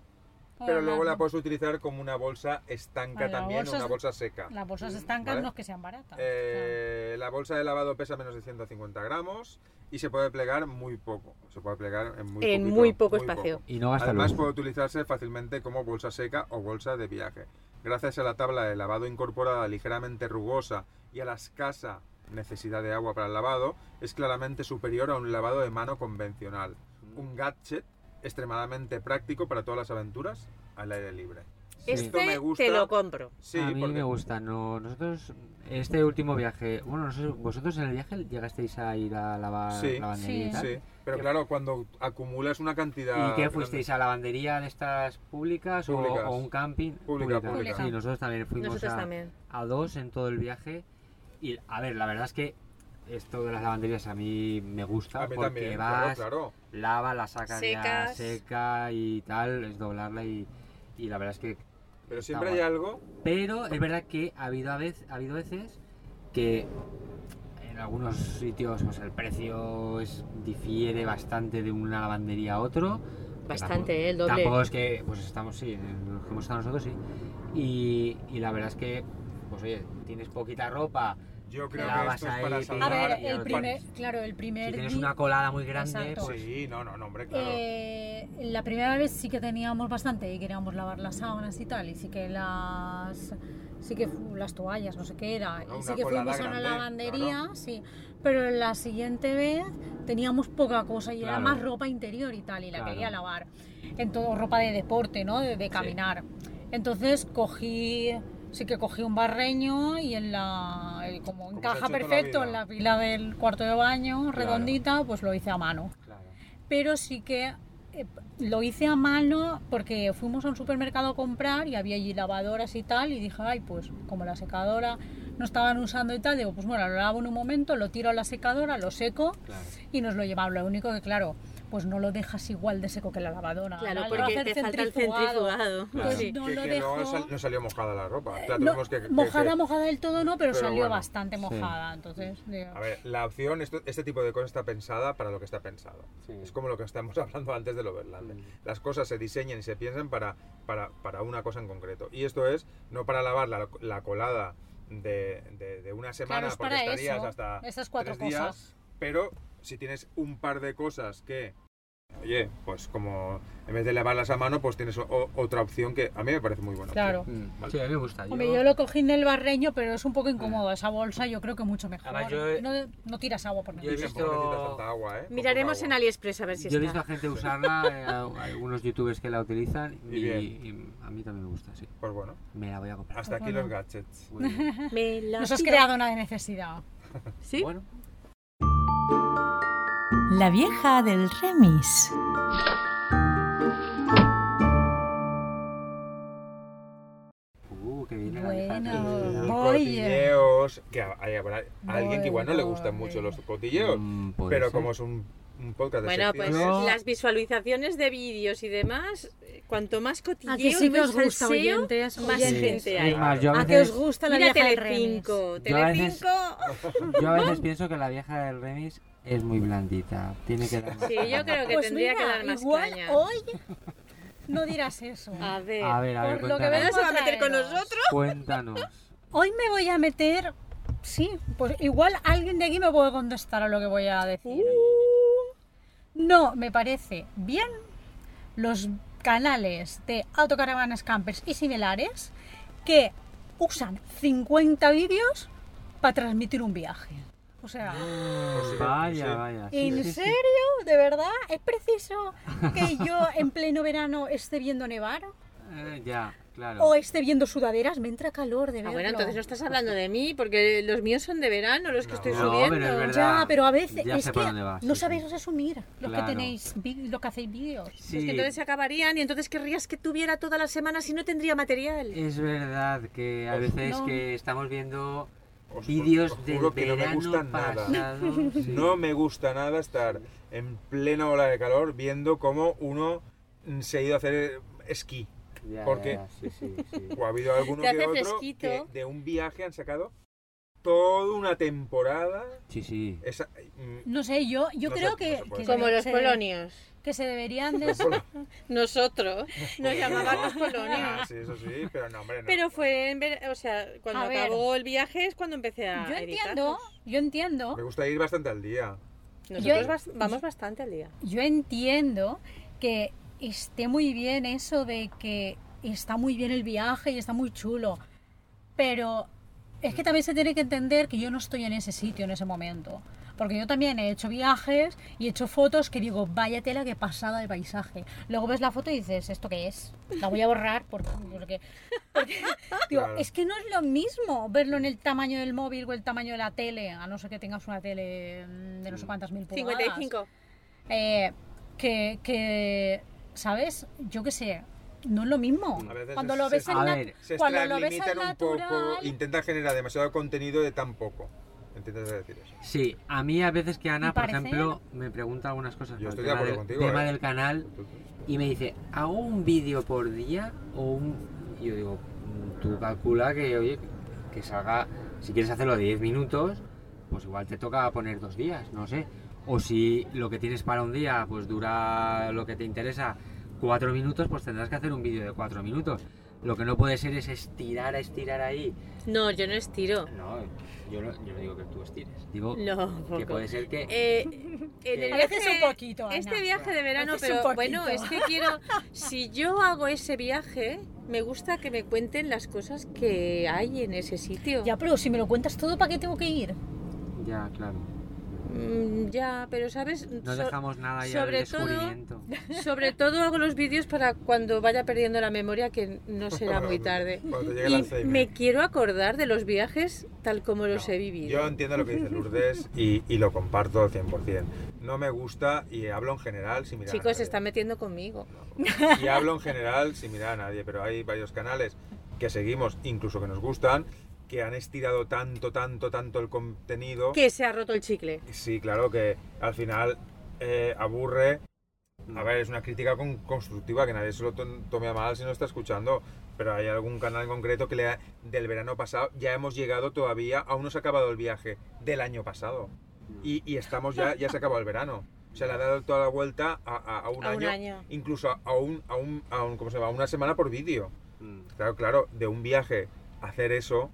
Pero luego la Las- puedes utilizar como una bolsa estanca Vale, la también, una es- bolsa seca. Las bolsas estancas ¿Vale? no es que sean baratas. Eh, la bolsa de lavado pesa menos de 150 gramos y se puede plegar muy poco. Se puede plegar en muy, En poquito, muy poco espacio. Y no gasta Además luz. puede utilizarse fácilmente como bolsa seca o bolsa de viaje. Gracias a la tabla de lavado incorporada ligeramente rugosa y a la escasa necesidad de agua para el lavado, es claramente superior a un lavado de mano convencional. Un gadget extremadamente práctico para todas las aventuras al aire libre. Sí. Esto me Este gusta. te lo compro. Sí, a mí porque- me gusta. No, nosotros, este último viaje, bueno, no sé, vosotros en el viaje llegasteis a ir a lavar Sí, lavandería y Sí. tal. Sí, pero ¿Qué- claro, cuando acumulas una cantidad... ¿Y qué grande- fuisteis a lavandería de estas públicas, o- Públicas. O, un camping? Pública, pública. Sí, nosotros también fuimos Nosotros a, también. a dos en todo el viaje. Y a ver, la verdad es que esto de las lavanderías a mí me gusta A mí porque también, vas, claro, claro. lava, la sacas ya seca y tal, es doblarla y, y la verdad es que Pero siempre hay guay. algo... Pero es verdad que ha habido, a vez, ha habido veces que en algunos sitios pues, el precio es, difiere bastante de una lavandería a otro. Bastante, tampoco- ¿eh? el doble. Tampoco es que, pues estamos, sí, en los que hemos estado nosotros, sí. Y, y la verdad es que, pues oye, tienes poquita ropa, Yo creo que esto es para A ver, el primer, claro, el primer Si tienes una colada muy grande, pues Sí, no, no, no, hombre, claro. Eh, la primera vez sí que teníamos bastante y queríamos lavar las sábanas y tal, y sí que las sí que las toallas, no sé qué era, Bueno, y sí que fuimos a una lavandería, claro. sí, pero la siguiente vez teníamos poca cosa y era más ropa interior y tal, y la Claro. quería lavar. En todo ropa de deporte, ¿no? De, de caminar. Entonces cogí sí que cogí un barreño y en la como encaja la perfecto en la pila del cuarto de baño, redondita, pues lo hice a mano claro. pero sí que eh, lo hice a mano porque fuimos a un supermercado a comprar y había allí lavadoras y tal y dije, ay, pues como la secadora no estaban usando y tal, digo, pues bueno, lo lavo en un momento, lo tiro a la secadora, lo seco Claro. y nos lo llevamos. Lo único que, claro, pues no lo dejas igual de seco que la lavadora. Claro, La- lo porque te falta el centrifugado. Pues Sí. no que, lo que dejo- sal- no salió mojada la ropa. O sea, No, que- que- mojada, que- mojada del todo no, pero, Pero salió bueno, bastante sí. mojada. Entonces, digo, A ver, la opción, esto- este tipo de cosas está pensada para lo que está pensado. Sí. Es como lo que estamos [LAUGHS] hablando antes del Overland. Mm. Las cosas se diseñan y se piensan para, para, para una cosa en concreto. Y esto es no para lavar la, la colada de, de- de una semana, es porque para estarías eso, hasta esas cuatro tres días, cosas. pero si tienes un par de cosas que, oye, pues como en vez de lavarlas a mano, pues tienes o- otra opción que a mí me parece muy buena. Claro. Mm, Vale. Sí, a mí me gusta. Hombre, yo lo cogí en el barreño, pero es un poco incómodo. Esa bolsa yo creo que mucho mejor. Además, yo he- no, no tiras agua por yo nada. he Y visto- agua, ¿eh? Miraremos poca en agua. AliExpress a ver si Yo he visto a está. gente usarla, [LAUGHS] eh, a- algunos youtubers que la utilizan Y y, y a mí también me gusta, sí. Pues bueno, Me la voy a comprar. hasta aquí bueno. los gadgets. [LAUGHS] Me la Nos has creado una de necesidad. ¿Sí? Bueno, La vieja del remis. uh, que viene Bueno. del- cotilleos, que hay habrá alguien que igual no le gustan mucho los cotilleos, Mm, pero ser. como es un, un podcast de Bueno, pues las visualizaciones de vídeos y demás, cuanto más cotilleo ¿A que sí que os gusta, salseo, oyentes? más oyentes? gente Es hay. más, yo a ¿A que os gusta la Mira vieja del remis? Telecinco, Yo a veces- Telecinco. [LAUGHS] yo a veces [LAUGHS] pienso que la vieja del remis es muy blandita. Tiene que dar más Sí, yo creo que Pues tendría mira, que dar más igual caña. hoy no dirás eso. A ver. A ver, a ver, Por lo que cuéntanos. veo- ¿Ahora se va a meter con nosotros? Cuéntanos. Hoy me voy a meter... Sí, pues igual alguien de aquí me puede contestar a lo que voy a decir. No, me parece bien los canales de autocaravanas, campers y similares que usan 50 vídeos para transmitir un viaje. O sea, [GASPS] Pues sí, Vaya, sí. vaya. sí, ¿en sí, sí. serio? ¿De verdad? ¿Es preciso que yo en pleno verano esté viendo nevar? Eh, ya, claro. ¿O esté viendo sudaderas? Me entra calor de Ah, verlo. bueno, entonces no estás hablando de mí, porque los míos son de verano, los que No. estoy No, subiendo. pero es verdad. Ya, pero a veces Ya es sé que vas, no sí, sabéis sí. resumir los Claro. que tenéis, lo que hacéis vídeos. Sí, Es que entonces se acabarían y entonces querrías que tuviera todas las semanas y no tendría material. es verdad que a Os- veces no. que estamos viendo vídeos os del juro que no me verano gustan nada. pasado. [LAUGHS] sí. No me gusta nada estar en plena ola de calor viendo cómo uno mm, se ha ido a hacer esquí. Ya, porque- ya, sí, sí, sí. O ha habido alguno que otro fresquito. que de un viaje han sacado toda una temporada. Sí, sí. Esa, mm, No sé, yo, yo No creo se- que, no que Como los polonios. Que se deberían de... [LAUGHS] Nosotros nos llamaban los ah, polonios. sí, eso sí, pero no, hombre, no. Pero fue en ver- o sea, cuando A ver. acabó el viaje es cuando empecé a Yo editarlos. entiendo, yo entiendo, Me gusta ir bastante al día. Nosotros Yo- bas- vamos bastante al día. yo entiendo que esté muy bien eso de que está muy bien el viaje y está muy chulo, pero es que también se tiene que entender que yo no estoy en ese sitio en ese momento. Porque yo también he hecho viajes y he hecho fotos que digo, vaya tela que pasada de paisaje. Luego ves la foto y dices, ¿esto qué es? La voy a borrar porque... [LAUGHS] porque, porque- digo, Claro. es que no es lo mismo verlo en el tamaño del móvil o el tamaño de la tele, a no ser que tengas una tele mm, de no sé cuántas mil pulgadas. 55. Eh, que, que, ¿sabes? Yo qué sé, no es lo mismo. A veces Cuando lo ves se- en Se cuando lo ves extralimitan al un poco, natural, intentan generar demasiado contenido de tan poco. ¿Entiendes decir eso? Sí, a mí a veces que Ana, por parece- ejemplo, me pregunta algunas cosas Yo por estoy el de tema, acuerdo del- contigo, tema ¿eh? del canal y me dice, ¿hago un vídeo por día o un...? Y yo digo, "Mm, tú calcula que, oye, que salga, si quieres hacerlo de 10 minutos, pues igual te toca poner dos días, no sé. O si lo que tienes para un día, pues dura lo que te interesa cuatro minutos, pues tendrás que hacer un vídeo de cuatro minutos. Lo que no puede ser es estirar a estirar ahí. No, yo no estiro. No, yo no, yo no digo que tú estires. Digo No, que poco. puede ser que... Eh, [LAUGHS] en el A veces viaje- un poquito, Ana. Este viaje de verano, pero bueno, es que quiero. Si yo hago ese viaje, me gusta que me cuenten las cosas que hay en ese sitio. Ya, pero si me lo cuentas todo, ¿para qué tengo que ir? Ya, claro. Mm, ya, pero sabes. No So- dejamos nada ya sobre todo-. [LAUGHS] Sobre todo hago los vídeos para cuando vaya perdiendo la memoria, que no será muy tarde. [LAUGHS] Cuando llegue el Y me quiero acordar de los viajes tal como los No, he vivido. Yo entiendo lo que dice Lourdes y, y lo comparto al 100%. No me gusta y hablo en general sin mirar a Chicos, se nadie. están metiendo conmigo. Y hablo en general sin mirar a nadie, pero hay varios canales que seguimos, incluso que nos gustan, que han estirado tanto, tanto, tanto el contenido. Que se ha roto el chicle. Sí, claro que al final eh, aburre. A ver, es una crítica con- constructiva, que nadie se lo to- tome a mal si no está escuchando. Pero hay algún canal en concreto que le ha- del verano pasado ya hemos llegado todavía, aún no se ha acabado el viaje del año pasado. Y, y estamos ya, ya se ha acabado el verano. O sea, le ha dado toda la vuelta a, a- a un, A un año, año. incluso a, a un, a, un, a un- ¿cómo se llama? A una semana por vídeo. Mm. Claro, claro, de un viaje hacer eso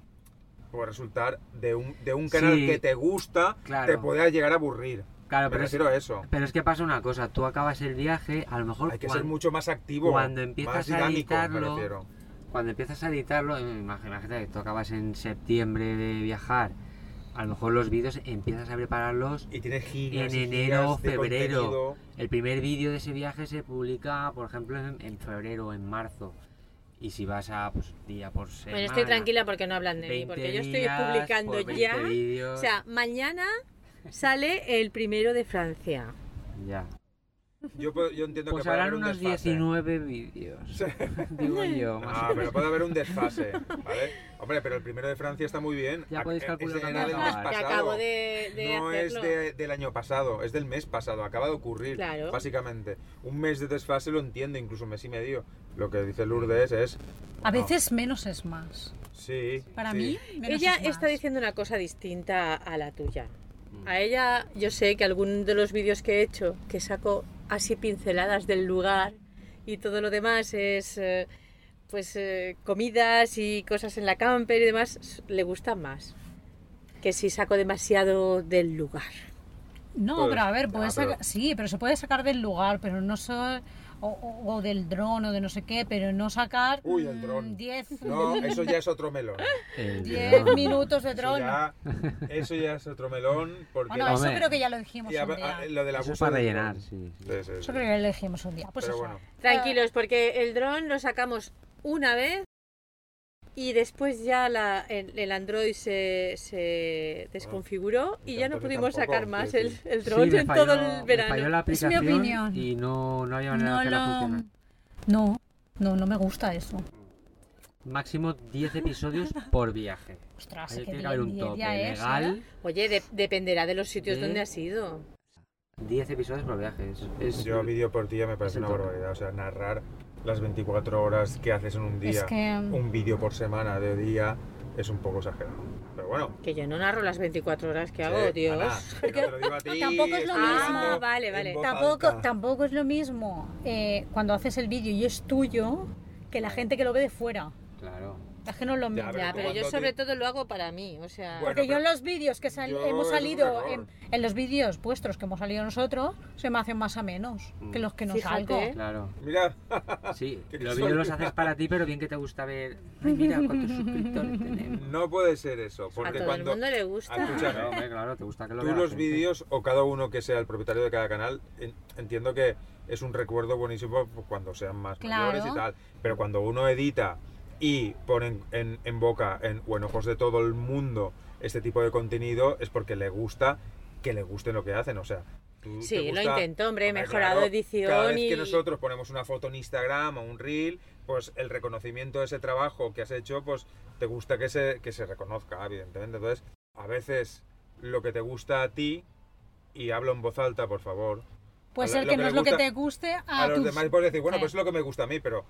puede resultar de un, de un canal Sí, que te gusta, claro. te puede llegar a aburrir. Claro, Me pero es, a eso. pero es que pasa una cosa. Tú acabas el viaje, a lo mejor Hay que ser mucho más activo, cuando empiezas más a dinámico, editarlo, cuando empiezas a editarlo, eh, imag- imagínate que tú acabas en septiembre de viajar, a lo mejor los vídeos empiezas a prepararlos Y tienes gigas en enero, gigas febrero. contenido. El primer vídeo de ese viaje se publica, por ejemplo, en, en febrero o en marzo. Y si vas a pues, día por semana. Bueno, estoy tranquila porque no hablan de mí, 20 porque yo estoy publicando por 20 ya. O sea, mañana sale el primero de Francia. ya. Yo, puedo- yo entiendo Pues que puede haber un unos desfase. 19 vídeos. Digo yo, más Ah, o pero puede haber un desfase, ¿vale? [LAUGHS] Hombre, pero el primero de Francia está muy bien. Ya podéis es calcular de- cuándo era del mes acabar. Que pasado. acabo de, de no es de- del año pasado, es del mes pasado, acaba de ocurrir, Claro. básicamente. Un mes de desfase lo entiendo, incluso un mes y medio. Lo que dice Lourdes es... A veces menos es más. Sí. Para sí. mí, menos Ella es más. está diciendo una cosa distinta a la tuya. A ella, yo sé que algún de los vídeos que he hecho, que saco así pinceladas del lugar y todo lo demás es eh, pues eh, comidas y cosas en la camper y demás, le gustan más que si saco demasiado del lugar. No, Pues, pero a ver, ah, puedes pero- sí, pero se puede sacar del lugar, pero no so- o, o- o del dron o de no sé qué, pero no sacar Uy, el mm, dron. 10 No, eso ya es otro melón. [LAUGHS] El 10 dron. minutos de Eso dron. ya, eso ya es otro melón. Porque Bueno, eso creo que ya lo dijimos y un día. a- lo del Eso abuso es para rellenar, sí. sí. Eso creo que ya lo dijimos un día. Pues Pero eso. bueno. Tranquilos, porque el dron lo sacamos una vez y después ya la- el, el Android se, se desconfiguró y y ya no pudimos tampoco, sacar más el, el Sí, dron me en falló- todo el me falló verano. la Es mi opinión. y no, no había manera No de hacerla lo... funcionar. No, no, no me gusta eso. Máximo 10 episodios por viaje. Ostras, Ahí tiene que haber un 10 tope legal. ¿eh? Oye, de- dependerá de los sitios De- donde has ido. 10 episodios por viaje. Es, es- Yo vídeo por día me parece una barbaridad. O sea, narrar las 24 horas que haces en un día, Es que... un vídeo por semana de día, es un poco exagerado. Pero bueno. Que yo no narro las 24 horas que sí, hago, Dios. Ana, [LAUGHS] que no te lo digo a ti, Tampoco es lo estoy mismo. hablando Ah, vale, en vale. voz Tampoco, alta. tampoco es lo mismo eh, cuando haces el vídeo y es tuyo que la gente que lo ve de fuera. Claro. Es que no lo mismo. pero Ya, pero yo cuando sobre te- todo lo hago para mí, o sea... Bueno, Porque yo en los vídeos que sal- hemos salido, en, en los vídeos vuestros que hemos salido nosotros, se me hacen más a menos que los que no Fíjate. salgo. Claro. Mira, Sí, [LAUGHS] los vídeos los haces para ti, pero bien que te gusta ver. Ay, mira [LAUGHS] cuántos suscriptores tenemos. no puede ser eso. A Porque todo cuando el mundo le gusta. Escucha, Claro, hombre, claro, te gusta que lo tú los vídeos o cada uno que sea el propietario de cada canal, en- entiendo que es un recuerdo buenísimo cuando sean más Claro. mayores y tal. Pero cuando uno edita y pone en, en- en boca en, o en ojos de todo el mundo este tipo de contenido, es porque le gusta que le guste lo que hacen. O sea, tú Sí, te lo gusta- intento, hombre, he mejorado claro, edición Cada vez y... que nosotros ponemos una foto en Instagram o un reel, pues el reconocimiento de ese trabajo que has hecho, pues te gusta que se, que se reconozca, evidentemente. Entonces, a veces lo que te gusta a ti, y hablo en voz alta, por favor, Puede ser lo- que lo no es lo que te guste a, a los tus- demás puedes decir, bueno, Sí. pues es lo que me gusta a mí, pero...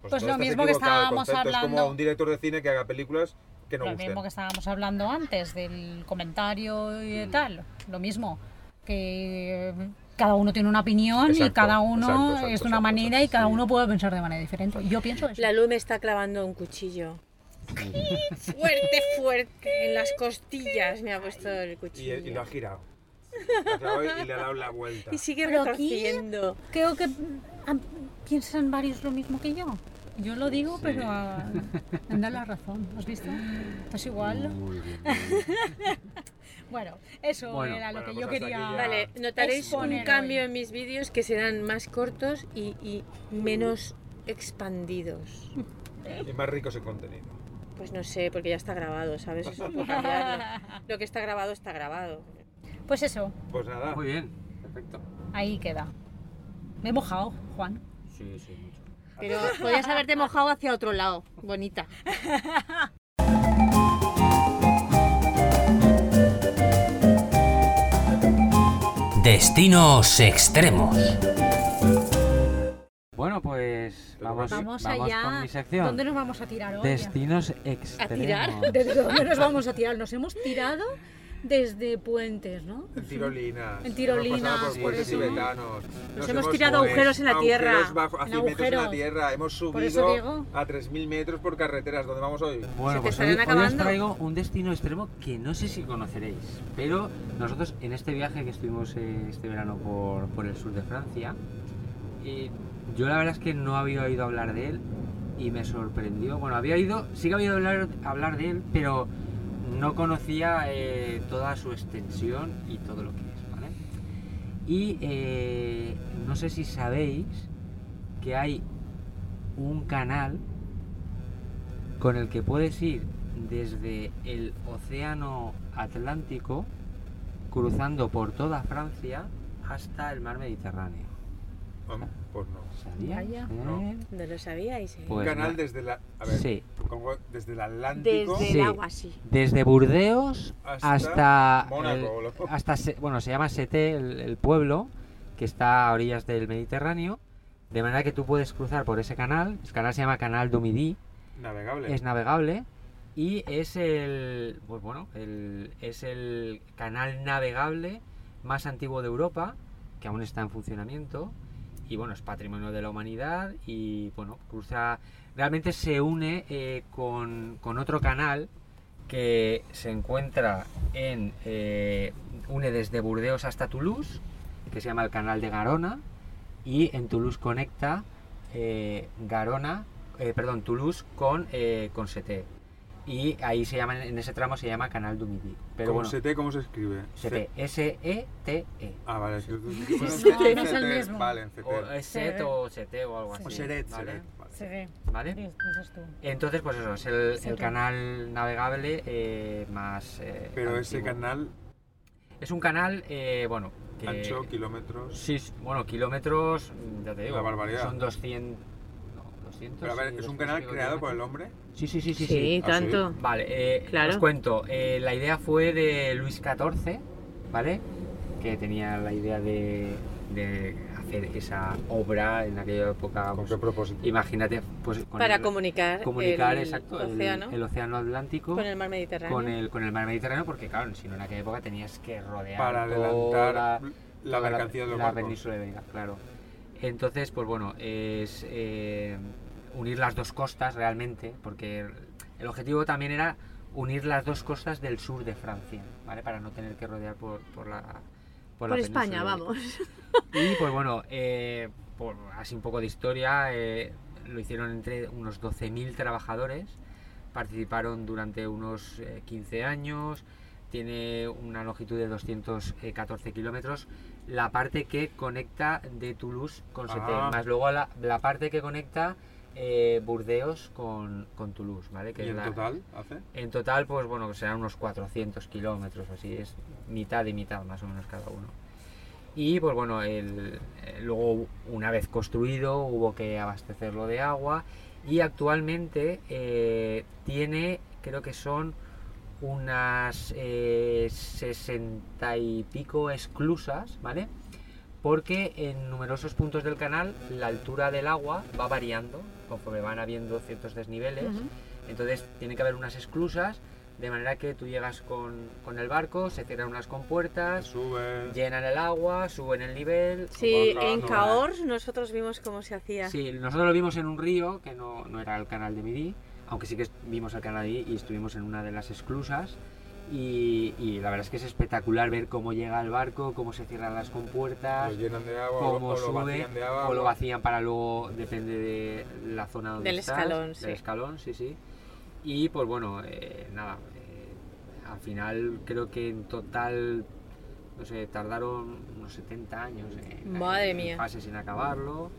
Pues entonces lo mismo que estábamos concepto Es como hablando- un director de cine que haga películas que no lo gusten. mismo que estábamos hablando antes del comentario y Mm. tal. Lo mismo. Que cada uno tiene una opinión y Exacto, cada uno exacto, exacto, es de una manera exacto, y cada sí. uno puede pensar de manera diferente. Yo pienso eso. La luz me está clavando un cuchillo. [LAUGHS] fuerte, fuerte. En las costillas me ha puesto el Y, cuchillo. y lo ha girado. Lo ha clavado y le ha dado la vuelta. Y sigue retorciendo. Creo que piensan varios lo mismo que yo. Yo lo digo, pero ah, [LAUGHS] me da la razón. ¿Has visto? Estás igual. Muy bien, muy bien. [LAUGHS] Bueno, eso Bueno, era lo bueno, que pues yo quería. ya. Vale, notaréis un cambio hoy. en mis vídeos que serán más cortos y, y menos expandidos. Y más ricos en contenido. Pues no sé, porque ya está grabado, ¿sabes? Eso no puedo cambiarlo. Lo que está grabado está grabado. Pues eso, Pues nada. Muy bien, perfecto. ahí queda. Me he mojado, Juan. Sí, sí, mucho. Pero podías haberte mojado hacia otro lado, bonita. Destinos extremos. Bueno, pues vamos, Vamos, vamos allá. con mi sección. ¿Dónde nos vamos a tirar hoy? Destinos [LAUGHS] extremos. tirar? ¿Desde dónde nos vamos a tirar? Nos hemos tirado desde puentes, ¿no? En tirolinas. En tirolinas, por sí, puentes tibetanos. Nos hemos tirado agujeros en la tierra. agujeros Bajo, a En 100 metros en la agujeros. tierra. Hemos subido a 3.000 metros por carreteras. ¿Dónde vamos hoy? Bueno, pues hoy, hoy os traigo un destino extremo que no sé si conoceréis, pero nosotros en este viaje que estuvimos eh, este verano por, por el sur de Francia, eh, yo la verdad es que no había oído hablar de él y me sorprendió. Bueno, había oído, sí que había oído hablar, hablar de él, pero no conocía eh, toda su extensión y todo lo que es, ¿vale? Y eh, no sé si sabéis que hay un canal con el que puedes ir desde el Océano Atlántico, cruzando por toda Francia hasta el mar Mediterráneo. Pues no. No. Eh, ¿No lo sabíais? eh? Pues un canal no. desde la. A ver, Sí, como desde el Atlántico Desde Sí. el agua, sí. desde Burdeos hasta, hasta, Mónaco. el- hasta Se- bueno, se llama Sete, el, el pueblo, que está a orillas del Mediterráneo, de manera que tú puedes cruzar por ese canal. El canal se llama Canal du Midi, Navegable. es navegable y es el pues bueno el, es el canal navegable más antiguo de Europa que aún está en funcionamiento y bueno es patrimonio de la humanidad y bueno cruza realmente se une eh, con, con otro canal que se encuentra en eh, une desde Burdeos hasta Toulouse que se llama el canal de Garona y en Toulouse conecta eh, Garona perdón, Toulouse con, con. Y ahí se llama, en ese tramo se llama Canal du Midi. Pero ¿Cómo bueno, se te, ¿Cómo se escribe? Seté, S-E-T-E. Ah, vale. es que- bueno, no, [LAUGHS] no es el mismo. Vale, en CT. O es Set o Seté o algo así. O Seret, ¿vale? Seret, vale. ¿Vale? Entonces, pues eso, es el, canal navegable eh, más. eh, Pero ese canal, Es un canal, eh, bueno. Que, ancho, kilómetros. Sí, bueno, kilómetros, ya te digo. La barbaridad. Son 200. No, 200. Pero a ver, ¿es un 200 canal creado por el hombre? Sí, sí, sí, sí. Sí, sí. ¿Ah, sí? tanto. Vale, eh, Claro. os cuento. eh, la idea fue de Luis XIV, ¿vale? Que tenía la idea de, de hacer esa obra en aquella época. ¿Con pues, qué propósito? imagínate, pues con Para el, comunicar, comunicar el exacto, el- océano el, océano Atlántico con el mar Mediterráneo. con el, con el mar Mediterráneo, porque claro, si no en aquella época tenías que rodear Para toda- adelantar la mercancía de los la barcos. península ibérica, claro. Entonces, pues bueno, es eh, unir las dos costas realmente, porque el objetivo también era unir las dos costas del sur de Francia, ¿vale? Para no tener que rodear por, por la Por la España, península vamos. y pues bueno, eh, por así un poco de historia, eh, lo hicieron entre unos 12.000 trabajadores, participaron durante unos eh, 15 años, tiene una longitud de 214 kilómetros, la parte que conecta de Toulouse con Ah. más luego la, la parte que conecta eh, Burdeos con, con Toulouse, ¿vale? Que ¿Y en la- total hace? en total, pues bueno, serán unos 400 kilómetros, así es mitad y mitad más o menos cada uno. Y pues bueno, el- eh, luego una vez construido hubo que abastecerlo de agua y actualmente eh, tiene, creo que son unas eh, 60 y pico esclusas, ¿vale? Porque en numerosos puntos del canal la altura del agua va variando conforme van habiendo ciertos desniveles. Ujú. Entonces tiene que haber unas esclusas De manera que tú llegas con, con el barco, se cierran unas compuertas, Sube. llenan el agua, suben el nivel. Sí, en no. Cahors nosotros vimos cómo se hacía. Sí, nosotros lo vimos en un río, que no, no era el canal de Midi, aunque sí que vimos el canal ahí y estuvimos en una de las esclusas. Y, y la verdad es que es espectacular ver cómo llega el barco, cómo se cierran las compuertas, Lo llenan de agua o, cómo o lo sube vacían de agua. o lo vacían para luego, depende de la zona donde Del estás, escalón, del sí. escalón, sí, sí. Y pues bueno, eh, nada, eh, al final creo que en total, no sé, tardaron unos 70 años en, Madre en mía. fase sin acabarlo.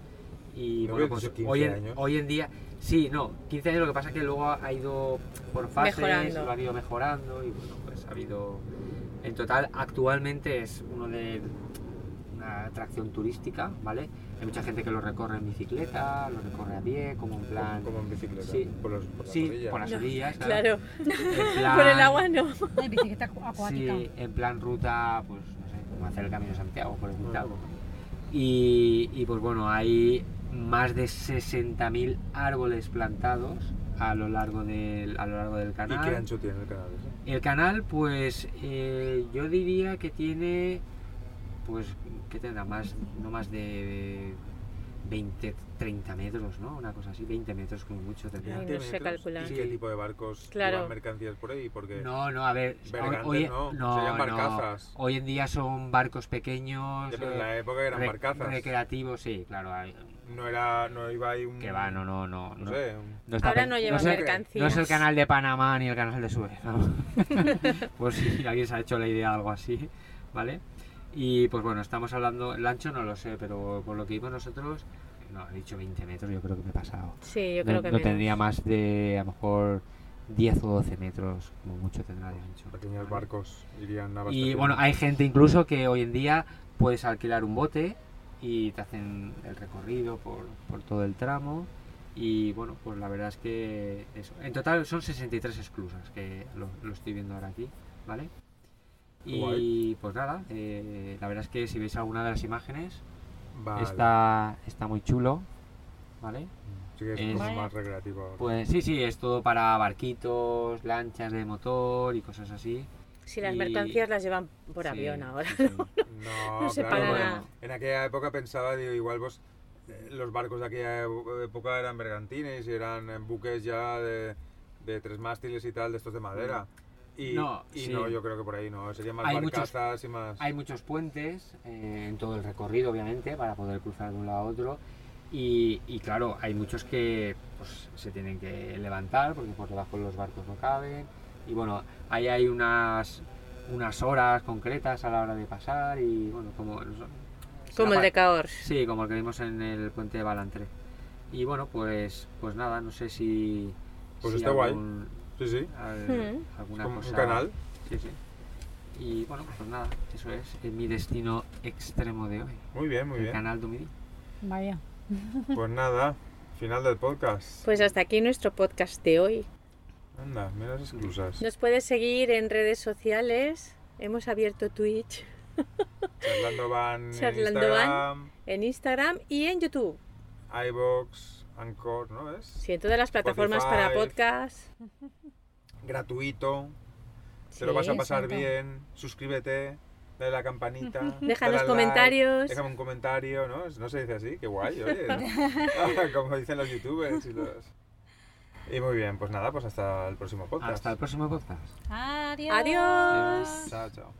Y ¿No bueno, pues dicho 15 hoy en, años? hoy en día, sí, no, 15 años, lo que pasa es que luego ha ido por fases, Mejorando. lo han ido mejorando y bueno, pues ha habido, en total, actualmente es uno de una atracción turística, ¿vale? Hay mucha gente que lo recorre en bicicleta, lo recorre a pie, como en plan... Como en bicicleta. Sí. Por, los, por las Sí, orillas. por las No, orillas, Claro, En [LAUGHS] por el plan- agua no. Ay, bicicleta acu- acuática. Sí, en plan ruta, pues no sé, como hacer el Camino de Santiago, por decirte algo. Y, y, pues bueno, hay más de 60.000 árboles plantados a lo largo del, a lo largo del ¿Y canal. qué ancho tiene el canal ese? El canal, pues eh, yo diría que tiene, pues, ¿qué tendrá? Más, no más de 20, 30 metros, ¿no? Una cosa así, 20 metros como mucho tendría. Ay, no 20 sé metros. calcular. ¿Y Sí. qué tipo de barcos Claro. llevan mercancías por ahí? Porque No, no, a ver, hoy, no, no, serían no. barcazas. hoy en día son barcos pequeños, pero en eh, la época eran rec- barcazas. recreativos, sí, claro, hay- No era, no iba ahí un... que va, no, no, no, No, no, sé, un- no está Ahora no lleva el- mercancías. No es el canal de Panamá ni el canal de Suez, ¿no? [LAUGHS] pues si alguien se ha hecho la idea de algo así, ¿vale? Y pues bueno, estamos hablando, el ancho no lo sé, pero por lo que vimos nosotros, no, he dicho 20 metros, yo creo que me he pasado. Sí, yo no creo que no menos. tendría más de a lo mejor 10 o 12 metros, como mucho tendrá de ancho. pequeños barcos irían a Y bueno, hay gente incluso que hoy en día puedes alquilar un bote y te hacen el recorrido por, por todo el tramo. Y bueno, pues la verdad es que eso. En total son 63 esclusas, que lo, lo estoy viendo ahora aquí, ¿vale? Y Guay. pues nada, eh, la verdad es que si veis alguna de las imágenes, Vale. está, está muy chulo, ¿vale? Sí es, es- como más recreativo. Pues sí, sí, es todo para barquitos, lanchas de motor y cosas así. Si las y- mercancías las llevan por Sí, avión ahora. sí. [LAUGHS] No, no sé claro, para porque nada. En aquella época pensaba, digo, igual vos, eh, los barcos de aquella época eran bergantines y eran eh, buques ya de, de tres mástiles y tal, de estos de madera. Y Mm. No, y sí. no, yo creo que por ahí no, serían más Hay muchos- barcazas y más... Hay muchos puentes eh, en todo el recorrido, obviamente, para poder cruzar de un lado a otro. Y, y claro, hay muchos que pues, se tienen que levantar porque por debajo los barcos no caben. Y bueno, ahí hay unas, unas horas concretas a la hora de pasar y bueno, como... Como el de Cahors. Sí, como el que vimos en el puente de Balantré. Y bueno, pues, pues nada, no sé si... Pues si está guay. algún- Sí, sí, al- Hmm. alguna como cosa... un canal. Sí, sí. Y bueno, pues nada, eso es eh, mi destino extremo de hoy. Muy bien, muy el bien. canal Dumidi. Vaya. Pues nada, final del podcast. Pues hasta aquí nuestro podcast de hoy. Anda, mira las exclusas. Nos puedes seguir en redes sociales. Hemos abierto Twitch, [LAUGHS] Charlando van en Charlando Instagram, en Instagram y en YouTube. iVoox, Anchor, ¿no es? Sí, en todas las plataformas para podcast. Gratuito. Te lo vas a pasar exacto. bien. Suscríbete. Dale la campanita. [LAUGHS] Déjanos comentarios. like, déjame un comentario, ¿no? No se dice así, qué guay, oye. [LAUGHS] Como dicen los youtubers y los. Y muy bien, pues nada, pues hasta el próximo podcast. Hasta el próximo podcast. Adiós. Adiós. Chao, chao.